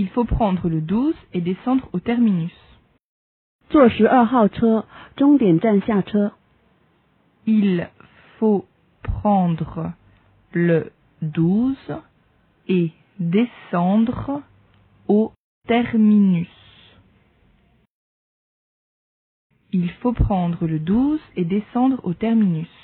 Il faut prendre le 12 et descendre au terminus. 坐十二号车，终点站下车。Il faut prendre le 12 et descendre au terminus. Il faut prendre le 12 et descendre au terminus.